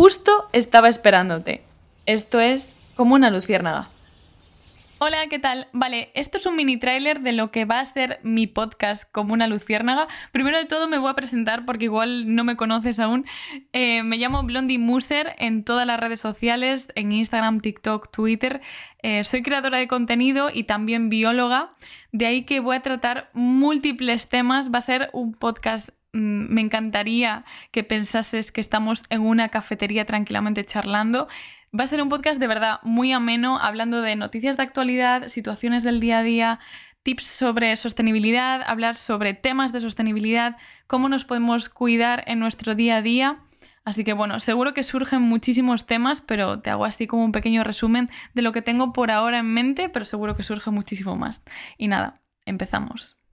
justo estaba esperándote. Esto es como una luciérnaga. Hola, ¿qué tal? Vale, esto es un mini tráiler de lo que va a ser mi podcast como una luciérnaga. Primero de todo me voy a presentar porque igual no me conoces aún. Eh, me llamo Blondie Muser en todas las redes sociales, en Instagram, TikTok, Twitter. Eh, soy creadora de contenido y también bióloga. De ahí que voy a tratar múltiples temas. Va a ser un podcast me encantaría que pensases que estamos en una cafetería tranquilamente charlando. Va a ser un podcast de verdad muy ameno, hablando de noticias de actualidad, situaciones del día a día, tips sobre sostenibilidad, hablar sobre temas de sostenibilidad, cómo nos podemos cuidar en nuestro día a día. Así que bueno, seguro que surgen muchísimos temas, pero te hago así como un pequeño resumen de lo que tengo por ahora en mente, pero seguro que surge muchísimo más. Y nada, empezamos.